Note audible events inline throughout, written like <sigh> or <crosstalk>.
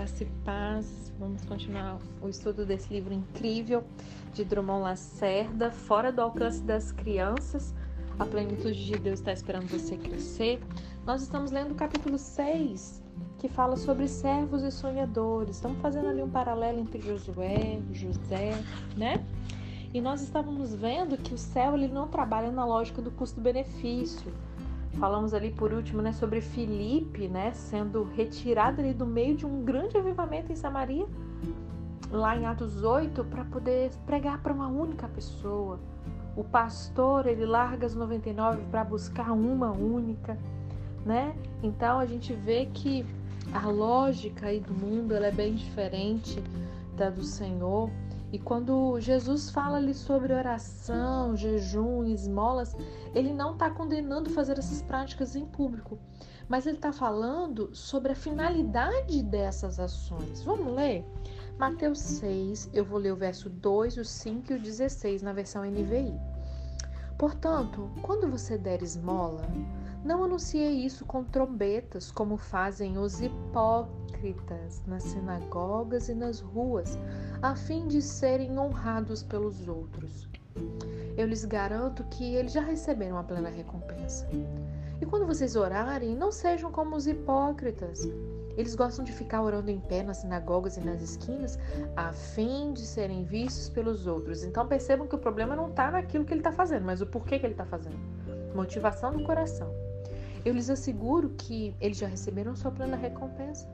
graça e paz. Vamos continuar o estudo desse livro incrível de Drummond Lacerda, Fora do Alcance das Crianças. A plenitude de Deus está esperando você crescer. Nós estamos lendo o capítulo 6, que fala sobre servos e sonhadores. Estamos fazendo ali um paralelo entre Josué, José, né? E nós estávamos vendo que o céu ele não trabalha na lógica do custo-benefício Falamos ali por último, né, sobre Filipe, né, sendo retirado ali do meio de um grande avivamento em Samaria, lá em Atos 8, para poder pregar para uma única pessoa. O pastor, ele larga as 99 para buscar uma única, né? Então a gente vê que a lógica aí do mundo, ela é bem diferente da do Senhor. E quando Jesus fala ali sobre oração, jejum, esmolas, ele não está condenando fazer essas práticas em público, mas ele está falando sobre a finalidade dessas ações. Vamos ler? Mateus 6, eu vou ler o verso 2, o 5 e o 16 na versão NVI. Portanto, quando você der esmola, não anuncie isso com trombetas, como fazem os hipócritas nas sinagogas e nas ruas, a fim de serem honrados pelos outros. Eu lhes garanto que eles já receberam a plena recompensa. E quando vocês orarem, não sejam como os hipócritas. Eles gostam de ficar orando em pé nas sinagogas e nas esquinas, a fim de serem vistos pelos outros. Então percebam que o problema não está naquilo que ele está fazendo, mas o porquê que ele está fazendo. Motivação do coração. Eu lhes asseguro que eles já receberam sua plena recompensa.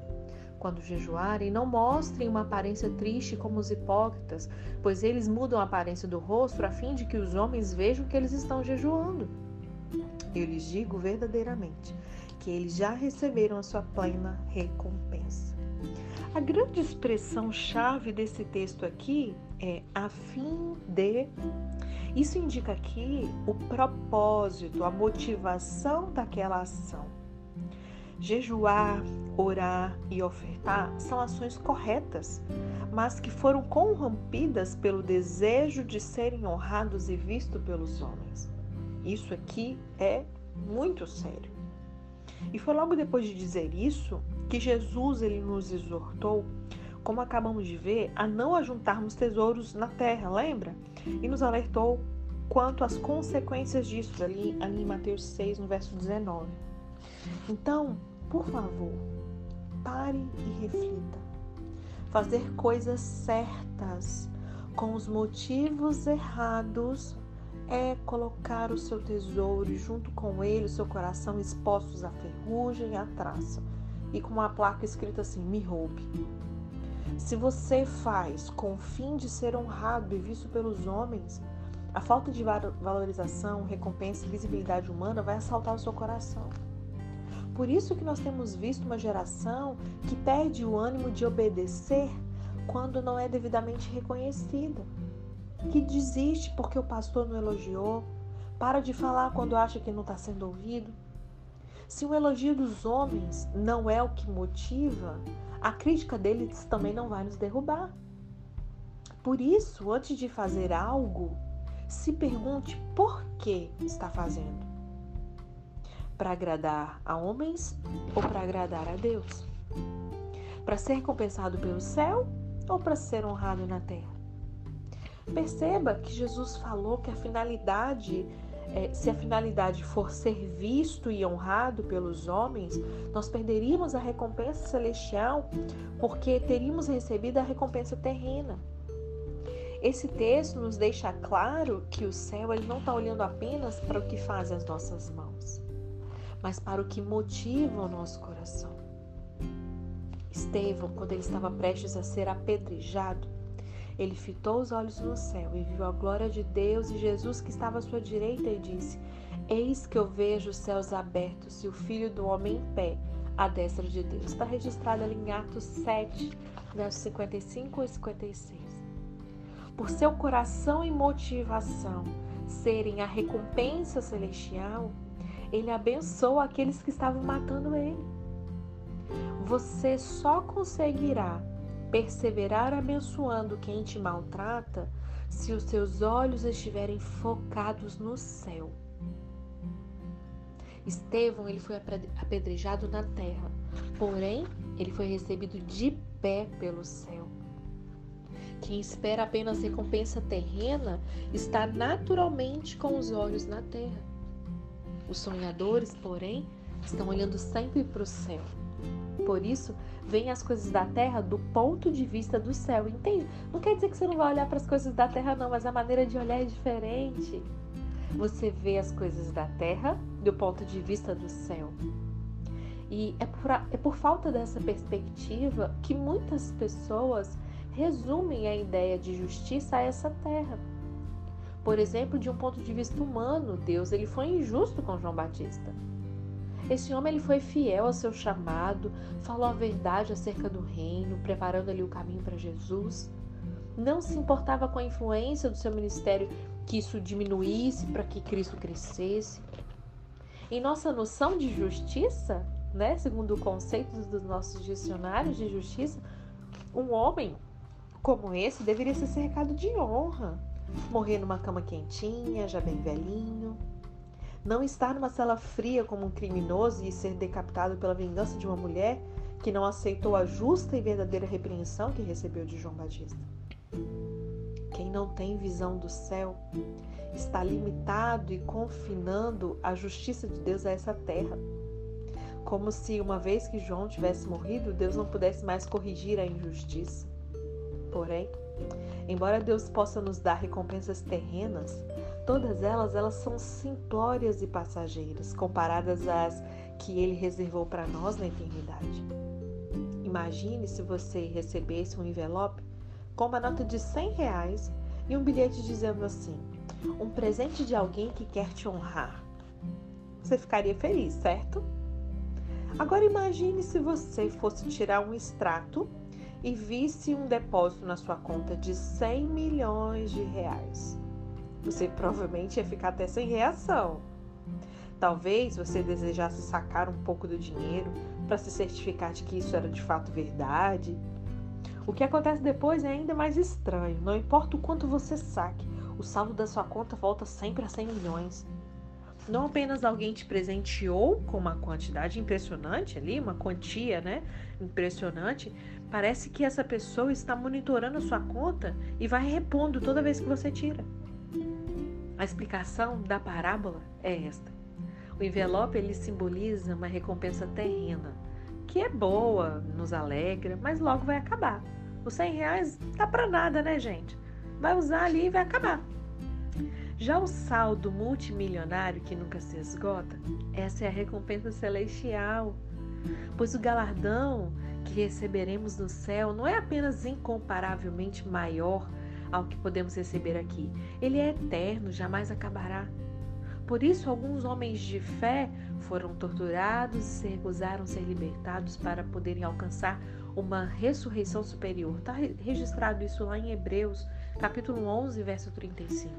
Quando jejuarem, não mostrem uma aparência triste como os hipócritas, pois eles mudam a aparência do rosto a fim de que os homens vejam que eles estão jejuando. Eu lhes digo verdadeiramente que eles já receberam a sua plena recompensa. A grande expressão chave desse texto aqui é a fim de isso indica aqui o propósito, a motivação daquela ação. Jejuar, orar e ofertar são ações corretas, mas que foram corrompidas pelo desejo de serem honrados e vistos pelos homens. Isso aqui é muito sério. E foi logo depois de dizer isso que Jesus ele nos exortou como acabamos de ver, a não ajuntarmos tesouros na terra, lembra? E nos alertou quanto às consequências disso, ali, ali em Mateus 6, no verso 19. Então, por favor, pare e reflita. Fazer coisas certas com os motivos errados é colocar o seu tesouro junto com ele o seu coração expostos à ferrugem e à traça e com uma placa escrita assim: me roube. Se você faz com o fim de ser honrado e visto pelos homens, a falta de valorização, recompensa e visibilidade humana vai assaltar o seu coração. Por isso que nós temos visto uma geração que perde o ânimo de obedecer quando não é devidamente reconhecida, que desiste porque o pastor não elogiou, para de falar quando acha que não está sendo ouvido. Se o elogio dos homens não é o que motiva, a crítica deles também não vai nos derrubar. Por isso, antes de fazer algo, se pergunte por que está fazendo. Para agradar a homens ou para agradar a Deus? Para ser recompensado pelo céu ou para ser honrado na terra? Perceba que Jesus falou que a finalidade é, se a finalidade for ser visto e honrado pelos homens, nós perderíamos a recompensa celestial porque teríamos recebido a recompensa terrena. Esse texto nos deixa claro que o céu ele não está olhando apenas para o que fazem as nossas mãos, mas para o que motiva o nosso coração. Estevão, quando ele estava prestes a ser apedrejado, ele fitou os olhos no céu e viu a glória de Deus e Jesus que estava à sua direita e disse: Eis que eu vejo os céus abertos e o Filho do Homem em pé, à destra de Deus. Está registrado ali em Atos 7, versos 55 e 56. Por seu coração e motivação serem a recompensa celestial, ele abençoa aqueles que estavam matando ele. Você só conseguirá perseverar abençoando quem te maltrata se os seus olhos estiverem focados no céu. Estevão ele foi apedrejado na terra, porém ele foi recebido de pé pelo céu. Quem espera apenas recompensa terrena está naturalmente com os olhos na terra. Os sonhadores, porém, estão olhando sempre para o céu. Por isso, veem as coisas da terra do ponto de vista do céu, entende? Não quer dizer que você não vai olhar para as coisas da terra, não, mas a maneira de olhar é diferente. Você vê as coisas da terra do ponto de vista do céu. E é por, é por falta dessa perspectiva que muitas pessoas resumem a ideia de justiça a essa terra. Por exemplo, de um ponto de vista humano, Deus ele foi injusto com João Batista. Esse homem ele foi fiel ao seu chamado, falou a verdade acerca do reino, preparando ali o caminho para Jesus. Não se importava com a influência do seu ministério que isso diminuísse para que Cristo crescesse. Em nossa noção de justiça, né, segundo o conceito dos nossos dicionários de justiça, um homem como esse deveria ser cercado de honra, morrer numa cama quentinha, já bem velhinho, não estar numa cela fria como um criminoso e ser decapitado pela vingança de uma mulher que não aceitou a justa e verdadeira repreensão que recebeu de João Batista. Quem não tem visão do céu está limitado e confinando a justiça de Deus a essa terra. Como se, uma vez que João tivesse morrido, Deus não pudesse mais corrigir a injustiça. Porém, embora Deus possa nos dar recompensas terrenas, todas elas elas são simplórias e passageiras comparadas às que ele reservou para nós na eternidade. Imagine se você recebesse um envelope com uma nota de 100 reais e um bilhete dizendo assim: um presente de alguém que quer te honrar. Você ficaria feliz, certo? Agora imagine se você fosse tirar um extrato e visse um depósito na sua conta de 100 milhões de reais. Você provavelmente ia ficar até sem reação. Talvez você desejasse sacar um pouco do dinheiro para se certificar de que isso era de fato verdade. O que acontece depois é ainda mais estranho. Não importa o quanto você saque, o saldo da sua conta volta sempre a 100 milhões. Não apenas alguém te presenteou com uma quantidade impressionante ali, uma quantia, né? Impressionante, Parece que essa pessoa está monitorando a sua conta e vai repondo toda vez que você tira. A explicação da parábola é esta. O envelope ele simboliza uma recompensa terrena, que é boa, nos alegra, mas logo vai acabar. Os 100 reais tá para nada, né, gente? Vai usar ali e vai acabar. Já o saldo multimilionário que nunca se esgota, essa é a recompensa celestial. Pois o galardão que receberemos no céu não é apenas incomparavelmente maior ao que podemos receber aqui, ele é eterno, jamais acabará. Por isso, alguns homens de fé foram torturados e se recusaram a ser libertados para poderem alcançar uma ressurreição superior. Está registrado isso lá em Hebreus, capítulo 11, verso 35.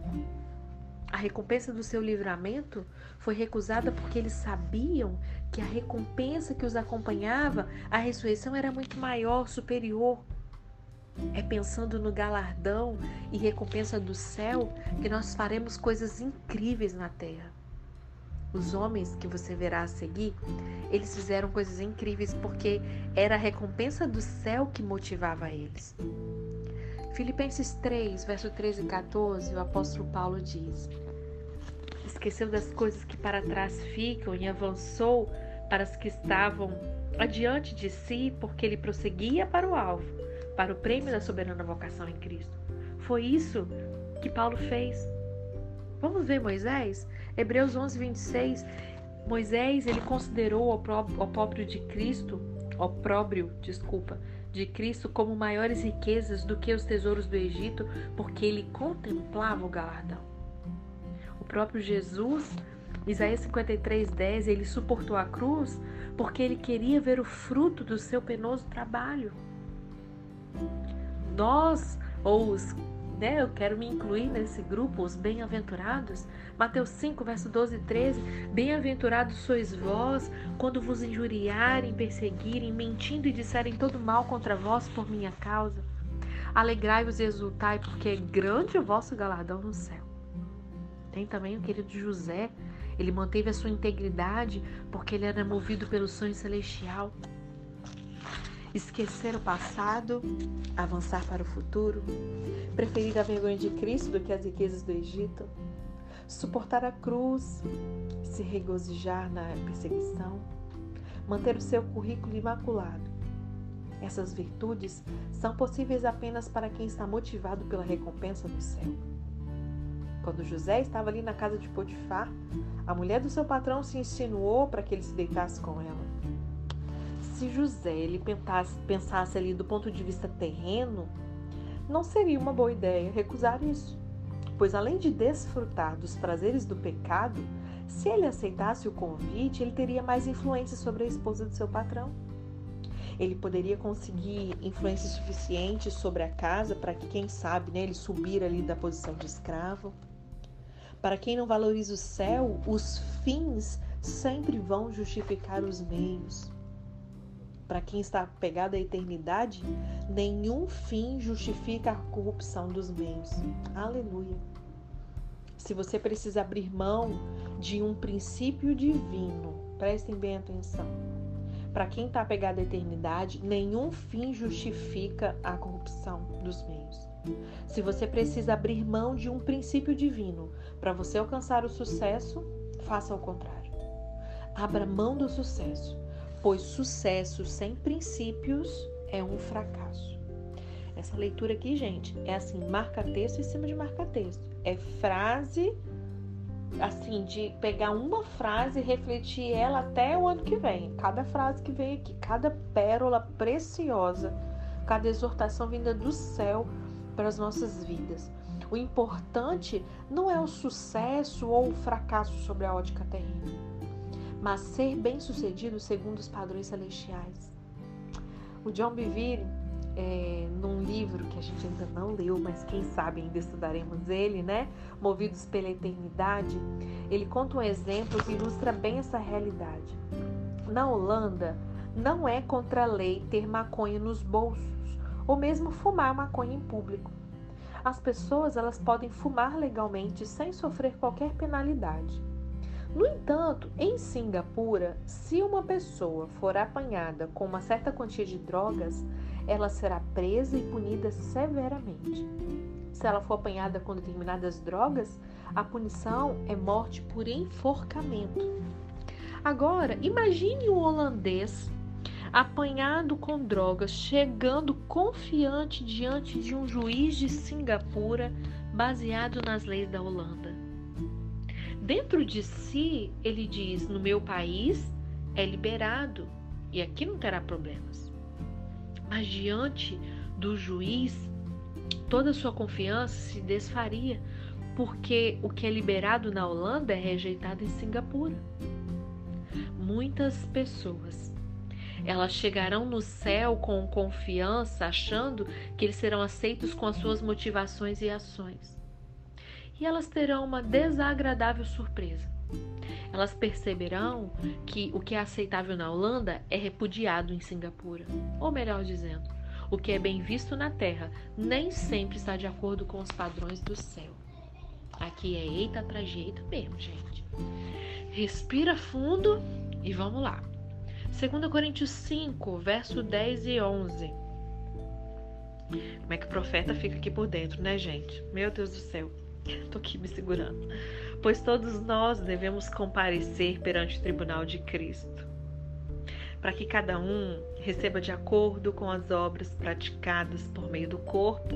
A recompensa do seu livramento foi recusada porque eles sabiam que a recompensa que os acompanhava, a ressurreição, era muito maior, superior. É pensando no galardão e recompensa do céu que nós faremos coisas incríveis na terra. Os homens que você verá a seguir, eles fizeram coisas incríveis porque era a recompensa do céu que motivava eles. Filipenses 3, verso 13 e 14, o apóstolo Paulo diz: Esqueceu das coisas que para trás ficam e avançou para as que estavam adiante de si, porque ele prosseguia para o alvo, para o prêmio da soberana vocação em Cristo. Foi isso que Paulo fez. Vamos ver Moisés? Hebreus 11, 26. Moisés, ele considerou o opróbrio de Cristo, opróbrio, desculpa, de Cristo como maiores riquezas do que os tesouros do Egito, porque ele contemplava o galardão. O próprio Jesus, Isaías 53:10, ele suportou a cruz porque ele queria ver o fruto do seu penoso trabalho. Nós, ou os né, eu quero me incluir nesse grupo, os bem-aventurados. Mateus 5, verso 12 e 13. Bem-aventurados sois vós quando vos injuriarem, perseguirem, mentindo e disserem todo mal contra vós por minha causa. Alegrai-vos e exultai, porque é grande o vosso galardão no céu. Tem também o querido José. Ele manteve a sua integridade porque ele era movido pelo sonho celestial. Esquecer o passado, avançar para o futuro, preferir a vergonha de Cristo do que as riquezas do Egito, suportar a cruz, se regozijar na perseguição, manter o seu currículo imaculado. Essas virtudes são possíveis apenas para quem está motivado pela recompensa do céu. Quando José estava ali na casa de Potifar, a mulher do seu patrão se insinuou para que ele se deitasse com ela. Se José ele pensasse, pensasse ali do ponto de vista terreno, não seria uma boa ideia recusar isso, pois além de desfrutar dos prazeres do pecado, se ele aceitasse o convite, ele teria mais influência sobre a esposa do seu patrão. Ele poderia conseguir influência suficiente sobre a casa para que, quem sabe, né, ele subir ali da posição de escravo. Para quem não valoriza o céu, os fins sempre vão justificar os meios. Para quem está apegado à eternidade, nenhum fim justifica a corrupção dos meios. Aleluia. Se você precisa abrir mão de um princípio divino, prestem bem atenção. Para quem está apegado à eternidade, nenhum fim justifica a corrupção dos meios. Se você precisa abrir mão de um princípio divino para você alcançar o sucesso, faça o contrário. Abra mão do sucesso, pois sucesso sem princípios é um fracasso. Essa leitura aqui, gente, é assim, marca-texto em cima de marca-texto. É frase, assim, de pegar uma frase e refletir ela até o ano que vem. Cada frase que vem aqui, cada pérola preciosa, cada exortação vinda do céu para as nossas vidas. O importante não é o sucesso ou o fracasso sobre a ótica terrena, mas ser bem-sucedido segundo os padrões celestiais. O John Bevere, é, num livro que a gente ainda não leu, mas quem sabe ainda estudaremos ele, né? Movidos pela eternidade, ele conta um exemplo que ilustra bem essa realidade. Na Holanda, não é contra a lei ter maconha nos bolsos ou mesmo fumar maconha em público. As pessoas elas podem fumar legalmente sem sofrer qualquer penalidade. No entanto, em Singapura, se uma pessoa for apanhada com uma certa quantia de drogas, ela será presa e punida severamente. Se ela for apanhada com determinadas drogas, a punição é morte por enforcamento. Agora, imagine um holandês apanhado com drogas, chegando confiante diante de um juiz de Singapura baseado nas leis da Holanda. Dentro de si, ele diz: No meu país é liberado e aqui não terá problemas. Mas diante do juiz, toda sua confiança se desfaria, porque o que é liberado na Holanda é rejeitado em Singapura. Muitas pessoas elas chegarão no céu com confiança, achando que eles serão aceitos com as suas motivações e ações. E elas terão uma desagradável surpresa. Elas perceberão que o que é aceitável na Holanda é repudiado em Singapura. Ou melhor dizendo, o que é bem visto na Terra nem sempre está de acordo com os padrões do céu. Aqui é eita atrás de eita mesmo, gente. Respira fundo e vamos lá. 2 Coríntios 5, verso 10 e 11. Como é que o profeta fica aqui por dentro, né, gente? Meu Deus do céu. Tô aqui me segurando. Pois todos nós devemos comparecer perante o tribunal de Cristo, para que cada um receba de acordo com as obras praticadas por meio do corpo,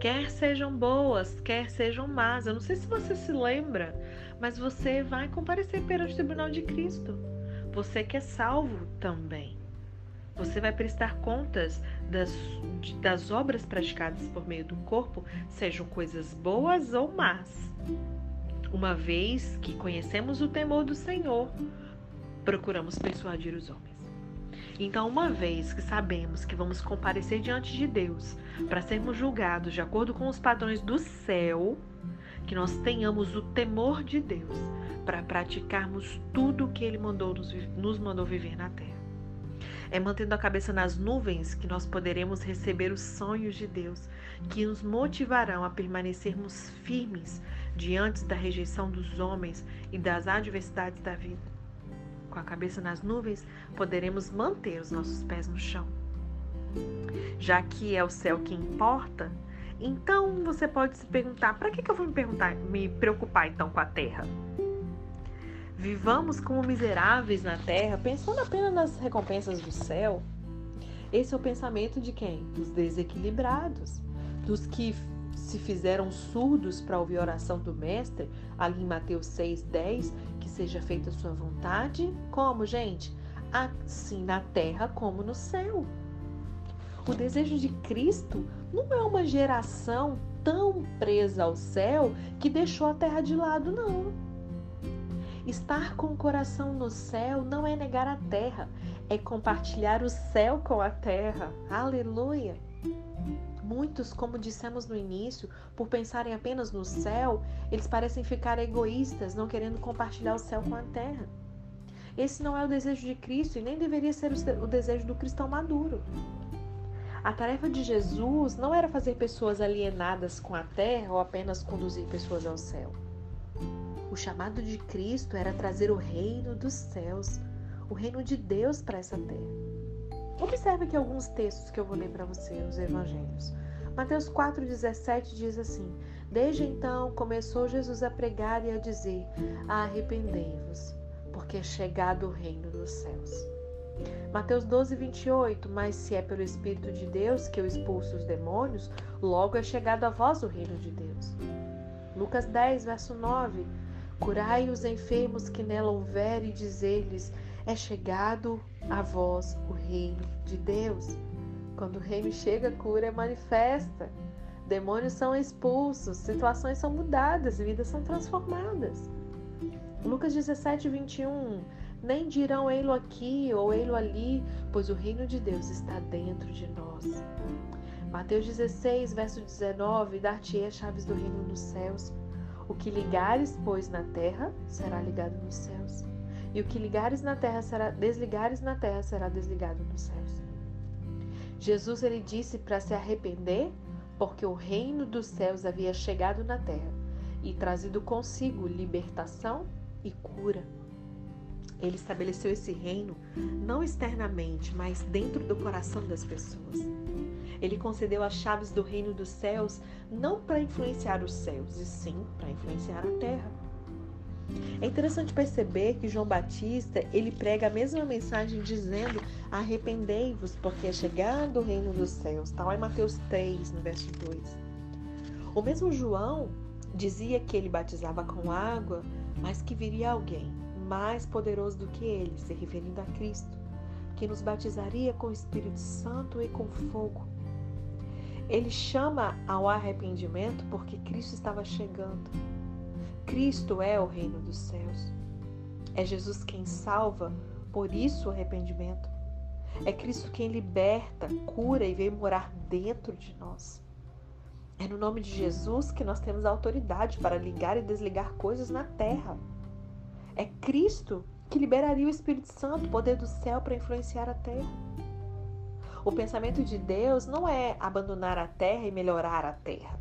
quer sejam boas, quer sejam más. Eu não sei se você se lembra, mas você vai comparecer perante o tribunal de Cristo você que é salvo também. Você vai prestar contas das, das obras praticadas por meio do corpo, sejam coisas boas ou más. Uma vez que conhecemos o temor do Senhor, procuramos persuadir os homens. Então, uma vez que sabemos que vamos comparecer diante de Deus para sermos julgados de acordo com os padrões do céu, que nós tenhamos o temor de Deus para praticarmos tudo o que Ele mandou nos, nos mandou viver na terra. É mantendo a cabeça nas nuvens que nós poderemos receber os sonhos de Deus, que nos motivarão a permanecermos firmes diante da rejeição dos homens e das adversidades da vida. Com a cabeça nas nuvens, poderemos manter os nossos pés no chão. Já que é o céu que importa, então você pode se perguntar: para que, que eu vou me, me preocupar então com a terra? Vivamos como miseráveis na terra, pensando apenas nas recompensas do céu. Esse é o pensamento de quem? Dos desequilibrados, dos que se fizeram surdos para ouvir a oração do Mestre, ali em Mateus 6,10, que seja feita a sua vontade. Como, gente? Assim na terra como no céu. O desejo de Cristo não é uma geração tão presa ao céu que deixou a terra de lado, não. Estar com o coração no céu não é negar a terra, é compartilhar o céu com a terra. Aleluia! Muitos, como dissemos no início, por pensarem apenas no céu, eles parecem ficar egoístas, não querendo compartilhar o céu com a terra. Esse não é o desejo de Cristo e nem deveria ser o desejo do cristão maduro. A tarefa de Jesus não era fazer pessoas alienadas com a terra ou apenas conduzir pessoas ao céu. O chamado de Cristo era trazer o reino dos céus, o reino de Deus para essa terra. Observe aqui alguns textos que eu vou ler para você, os evangelhos. Mateus 4,17 diz assim: Desde então começou Jesus a pregar e a dizer: Arrependei-vos, porque é chegado o reino dos céus. Mateus 12, 28. Mas se é pelo Espírito de Deus que eu expulso os demônios, logo é chegado a vós o reino de Deus. Lucas 10, verso 9. Curai os enfermos que nela houver e dizer-lhes: é chegado a vós o reino de Deus. Quando o reino chega, a cura é manifesta. Demônios são expulsos, situações são mudadas, vidas são transformadas. Lucas 17, 21. Nem dirão ei-lo aqui ou ei-lo ali, pois o reino de Deus está dentro de nós. Mateus 16, verso 19: Dar-te-ei as chaves do reino dos céus. O que ligares, pois, na terra, será ligado nos céus e o que ligares na terra será desligares na terra será desligado nos céus. Jesus ele disse para se arrepender, porque o reino dos céus havia chegado na terra e trazido consigo libertação e cura. Ele estabeleceu esse reino não externamente, mas dentro do coração das pessoas. Ele concedeu as chaves do reino dos céus não para influenciar os céus, e sim para influenciar a terra. É interessante perceber que João Batista, ele prega a mesma mensagem dizendo: "Arrependei-vos, porque é chegado o reino dos céus". Está lá em Mateus 3, no verso 2. O mesmo João dizia que ele batizava com água, mas que viria alguém mais poderoso do que ele, se referindo a Cristo, que nos batizaria com o Espírito Santo e com fogo. Ele chama ao arrependimento porque Cristo estava chegando. Cristo é o reino dos céus. É Jesus quem salva, por isso o arrependimento. É Cristo quem liberta, cura e veio morar dentro de nós. É no nome de Jesus que nós temos a autoridade para ligar e desligar coisas na terra. É Cristo que liberaria o Espírito Santo, o poder do céu, para influenciar a terra. O pensamento de Deus não é abandonar a terra e melhorar a terra.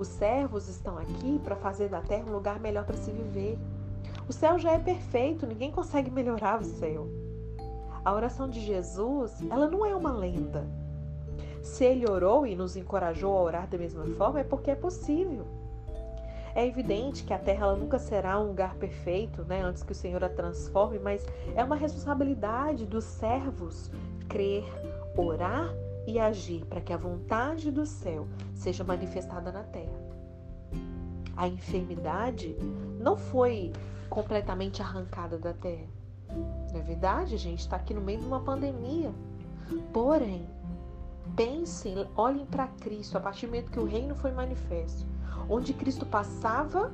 Os servos estão aqui para fazer da terra um lugar melhor para se viver. O céu já é perfeito, ninguém consegue melhorar o céu. A oração de Jesus, ela não é uma lenda. Se ele orou e nos encorajou a orar da mesma forma, é porque é possível. É evidente que a terra nunca será um lugar perfeito, né, antes que o Senhor a transforme, mas é uma responsabilidade dos servos crer, orar e agir para que a vontade do céu seja manifestada na terra. A enfermidade não foi completamente arrancada da terra. Não é verdade? Gente está aqui no meio de uma pandemia. Porém, pensem, olhem para Cristo a partir do momento que o reino foi manifesto. Onde Cristo passava,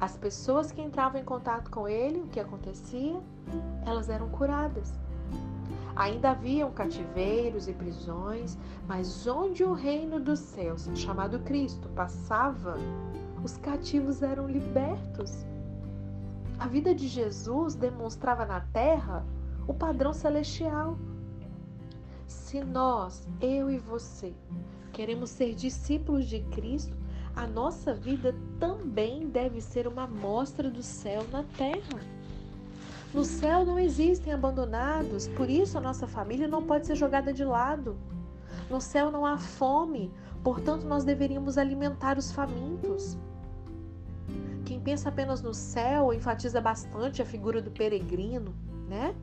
as pessoas que entravam em contato com ele, o que acontecia? Elas eram curadas. Ainda haviam cativeiros e prisões, mas onde o reino dos céus, chamado Cristo, passava, os cativos eram libertos. A vida de Jesus demonstrava na terra o padrão celestial. Se nós, eu e você, queremos ser discípulos de Cristo, a nossa vida também deve ser uma amostra do céu na terra. No céu não existem abandonados, por isso a nossa família não pode ser jogada de lado. No céu não há fome, portanto nós deveríamos alimentar os famintos. Quem pensa apenas no céu enfatiza bastante a figura do peregrino, né?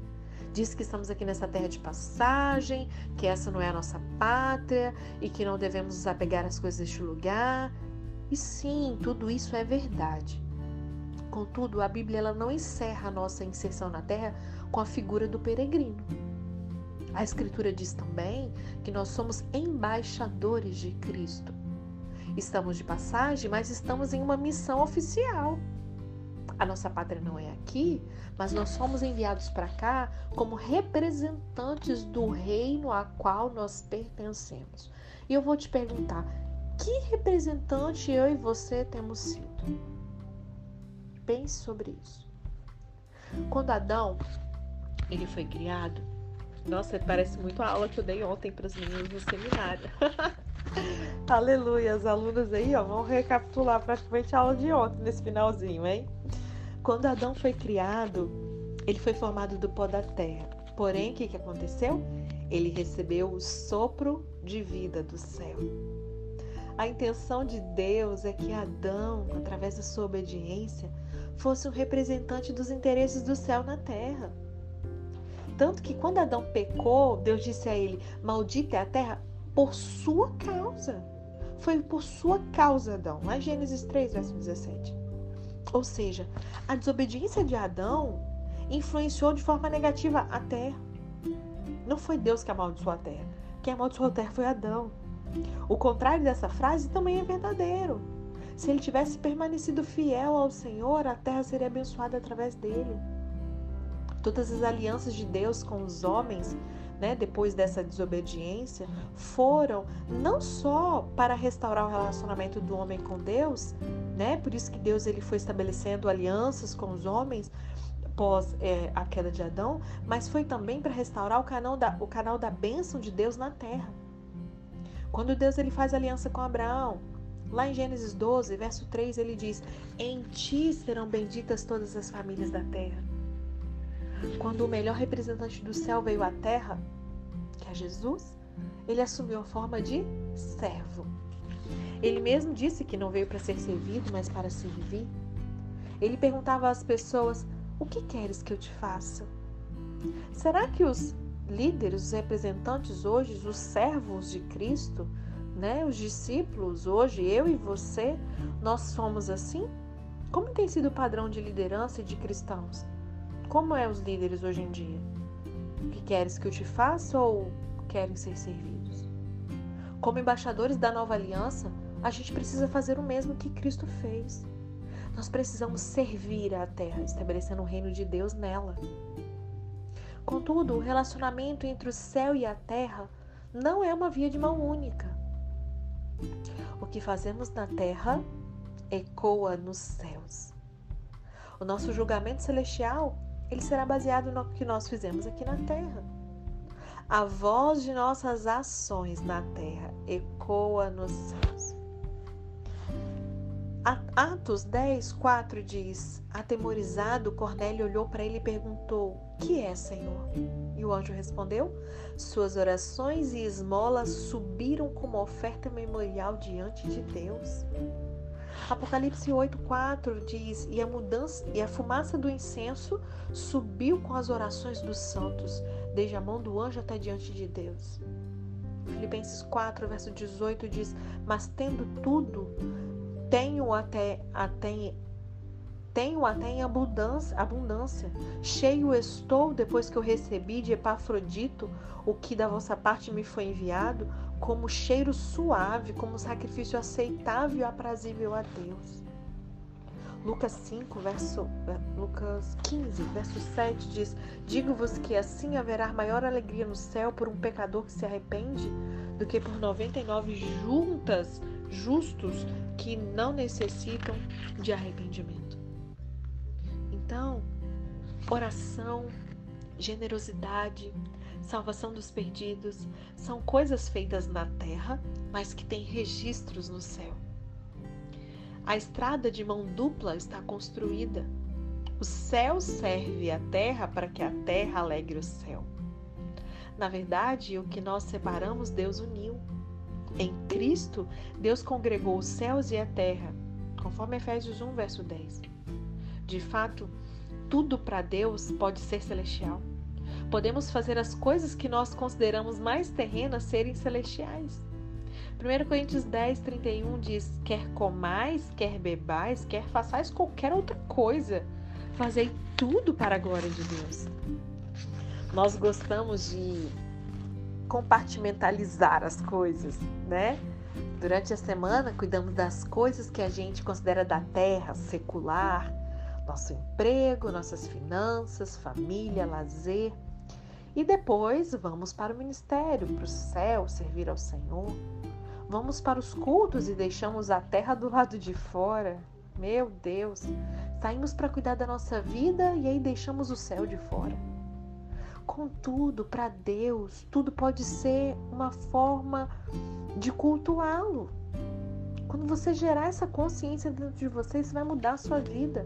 Diz que estamos aqui nessa terra de passagem, que essa não é a nossa pátria e que não devemos nos apegar às coisas deste lugar. E sim, tudo isso é verdade. Contudo, a Bíblia ela não encerra a nossa inserção na terra com a figura do peregrino. A Escritura diz também que nós somos embaixadores de Cristo. Estamos de passagem, mas estamos em uma missão oficial. A nossa pátria não é aqui, mas nós somos enviados para cá como representantes do reino a qual nós pertencemos. E eu vou te perguntar: que representante eu e você temos sido? Pense sobre isso. Quando Adão ele foi criado, nossa, parece muito a aula que eu dei ontem para os meninos no seminário. <laughs> Aleluia, as alunas aí, ó, vão recapitular praticamente a aula de ontem nesse finalzinho, hein? Quando Adão foi criado, ele foi formado do pó da terra. Porém, o que, que aconteceu? Ele recebeu o sopro de vida do céu. A intenção de Deus é que Adão, através da sua obediência, fosse um representante dos interesses do céu na terra. Tanto que quando Adão pecou, Deus disse a ele: Maldita é a terra por sua causa. Foi por sua causa, Adão. Lá em Gênesis 3, verso 17. Ou seja, a desobediência de Adão influenciou de forma negativa a terra. Não foi Deus que amaldiçoou a terra. Quem amaldiçoou a terra foi Adão. O contrário dessa frase também é verdadeiro. Se ele tivesse permanecido fiel ao Senhor, a terra seria abençoada através dele. Todas as alianças de Deus com os homens, né, depois dessa desobediência, foram não só para restaurar o relacionamento do homem com Deus, né? Por isso que Deus ele foi estabelecendo alianças com os homens após é, a queda de Adão, mas foi também para restaurar o canal da o canal da bênção de Deus na terra. Quando Deus ele faz aliança com Abraão, lá em Gênesis 12, verso 3, ele diz: Em ti serão benditas todas as famílias da terra. Quando o melhor representante do céu veio à terra, que é Jesus, ele assumiu a forma de servo. Ele mesmo disse que não veio para ser servido, mas para servir. Ele perguntava às pessoas: O que queres que eu te faça? Será que os líderes, os representantes hoje, os servos de Cristo, né, os discípulos hoje, eu e você, nós somos assim? Como tem sido o padrão de liderança e de cristãos? Como é os líderes hoje em dia? O que queres que eu te faça ou querem ser servidos? Como embaixadores da nova aliança, a gente precisa fazer o mesmo que Cristo fez. Nós precisamos servir a terra, estabelecendo o reino de Deus nela. Contudo, o relacionamento entre o céu e a terra não é uma via de mão única. O que fazemos na terra ecoa nos céus. O nosso julgamento celestial, ele será baseado no que nós fizemos aqui na terra. A voz de nossas ações na terra ecoa nos céus. Atos 10, 4 diz: Atemorizado, Cornélio olhou para ele e perguntou: Que é, Senhor? E o anjo respondeu: Suas orações e esmolas subiram como oferta memorial diante de Deus. Apocalipse 8:4 diz: e a mudança e a fumaça do incenso subiu com as orações dos santos, desde a mão do anjo até diante de Deus. Filipenses 4, verso 18 diz: Mas tendo tudo, tenho até, até tenho até em abundância, abundância. Cheio estou depois que eu recebi de Epafrodito o que da vossa parte me foi enviado, como cheiro suave, como sacrifício aceitável e aprazível a Deus. Lucas 5, verso Lucas 15, verso 7 diz: Digo-vos que assim haverá maior alegria no céu por um pecador que se arrepende do que por 99 juntas justos que não necessitam de arrependimento. Então, oração, generosidade, salvação dos perdidos são coisas feitas na terra, mas que têm registros no céu. A estrada de mão dupla está construída. O céu serve a terra para que a terra alegre o céu. Na verdade, o que nós separamos, Deus uniu. Em Cristo, Deus congregou os céus e a terra, conforme Efésios 1, verso 10. De fato, tudo para Deus pode ser celestial. Podemos fazer as coisas que nós consideramos mais terrenas serem celestiais. 1 Coríntios 10, 31 diz: Quer comais, quer bebais, quer façais qualquer outra coisa, fazei tudo para a glória de Deus. Nós gostamos de compartimentalizar as coisas, né? Durante a semana, cuidamos das coisas que a gente considera da terra, secular, nosso emprego, nossas finanças, família, lazer. E depois vamos para o ministério, para o céu, servir ao Senhor. Vamos para os cultos e deixamos a terra do lado de fora. Meu Deus, saímos para cuidar da nossa vida e aí deixamos o céu de fora. Contudo, para Deus, tudo pode ser uma forma de cultuá-lo. Quando você gerar essa consciência dentro de você, isso vai mudar a sua vida.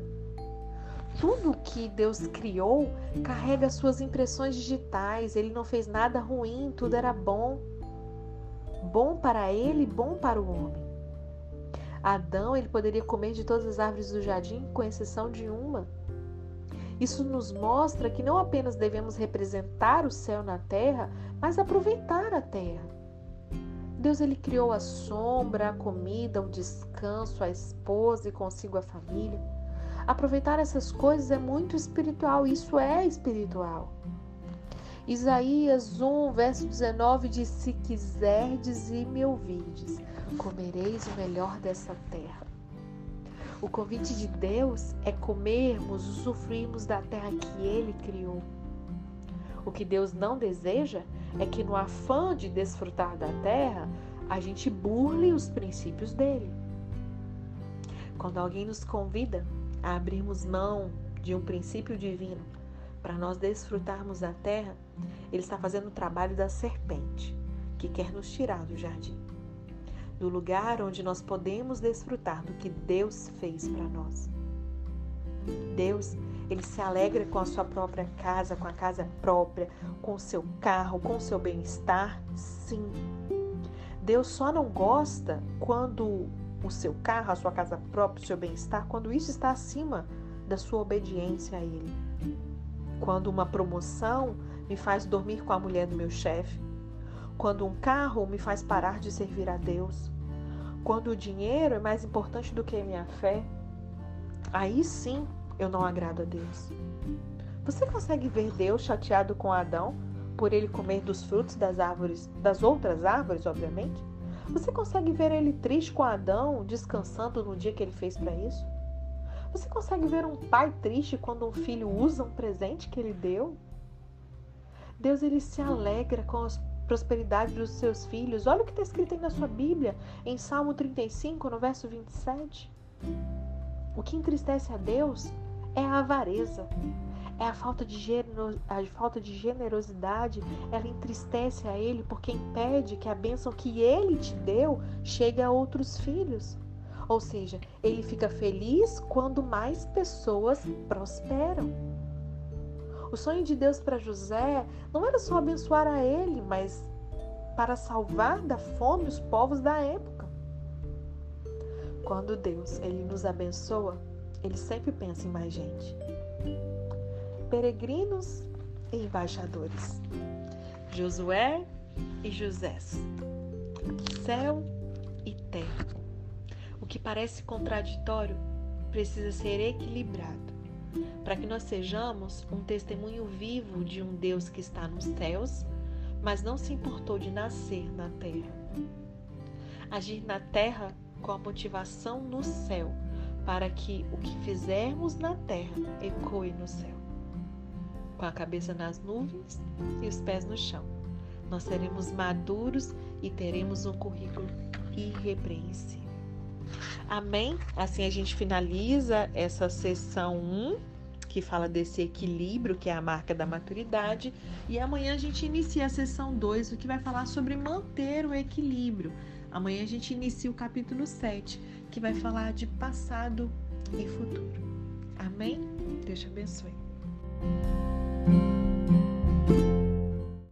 Tudo que Deus criou carrega suas impressões digitais. Ele não fez nada ruim, tudo era bom. Bom para ele, bom para o homem. Adão, ele poderia comer de todas as árvores do jardim, com exceção de uma. Isso nos mostra que não apenas devemos representar o céu na terra, mas aproveitar a terra. Deus ele criou a sombra, a comida, o descanso, a esposa e consigo a família. Aproveitar essas coisas é muito espiritual, isso é espiritual. Isaías 1, verso 19 diz: Se quiserdes e me ouvirdes, comereis o melhor dessa terra. O convite de Deus é comermos, usufruirmos da terra que Ele criou. O que Deus não deseja é que, no afã de desfrutar da terra, a gente burle os princípios dele. Quando alguém nos convida a abrirmos mão de um princípio divino para nós desfrutarmos da terra, ele está fazendo o trabalho da serpente, que quer nos tirar do jardim, do lugar onde nós podemos desfrutar do que Deus fez para nós. Deus, ele se alegra com a sua própria casa, com a casa própria, com o seu carro, com o seu bem-estar, sim. Deus só não gosta quando o seu carro, a sua casa própria, o seu bem-estar, quando isso está acima da sua obediência a Ele. Quando uma promoção me faz dormir com a mulher do meu chefe. Quando um carro me faz parar de servir a Deus. Quando o dinheiro é mais importante do que a minha fé. Aí sim eu não agrado a Deus. Você consegue ver Deus chateado com Adão por ele comer dos frutos das árvores, das outras árvores, obviamente? Você consegue ver ele triste com Adão, descansando no dia que ele fez para isso? Você consegue ver um pai triste quando um filho usa um presente que ele deu? Deus ele se alegra com a prosperidade dos seus filhos. Olha o que está escrito aí na sua Bíblia, em Salmo 35, no verso 27. O que entristece a Deus é a avareza, é a falta de, a falta de generosidade, ela entristece a ele porque impede que a bênção que ele te deu chegue a outros filhos. Ou seja, ele fica feliz quando mais pessoas prosperam. O sonho de Deus para José não era só abençoar a ele, mas para salvar da fome os povos da época. Quando Deus ele nos abençoa, ele sempre pensa em mais gente peregrinos e embaixadores. Josué e José. Céu e terra. O que parece contraditório precisa ser equilibrado para que nós sejamos um testemunho vivo de um Deus que está nos céus, mas não se importou de nascer na terra. Agir na terra com a motivação no céu, para que o que fizermos na terra ecoe no céu com a cabeça nas nuvens e os pés no chão. Nós seremos maduros e teremos um currículo irrepreensível. Amém? Assim a gente finaliza essa sessão 1, que fala desse equilíbrio, que é a marca da maturidade, e amanhã a gente inicia a sessão 2, o que vai falar sobre manter o equilíbrio. Amanhã a gente inicia o capítulo 7, que vai falar de passado e futuro. Amém? Deus te abençoe. thank you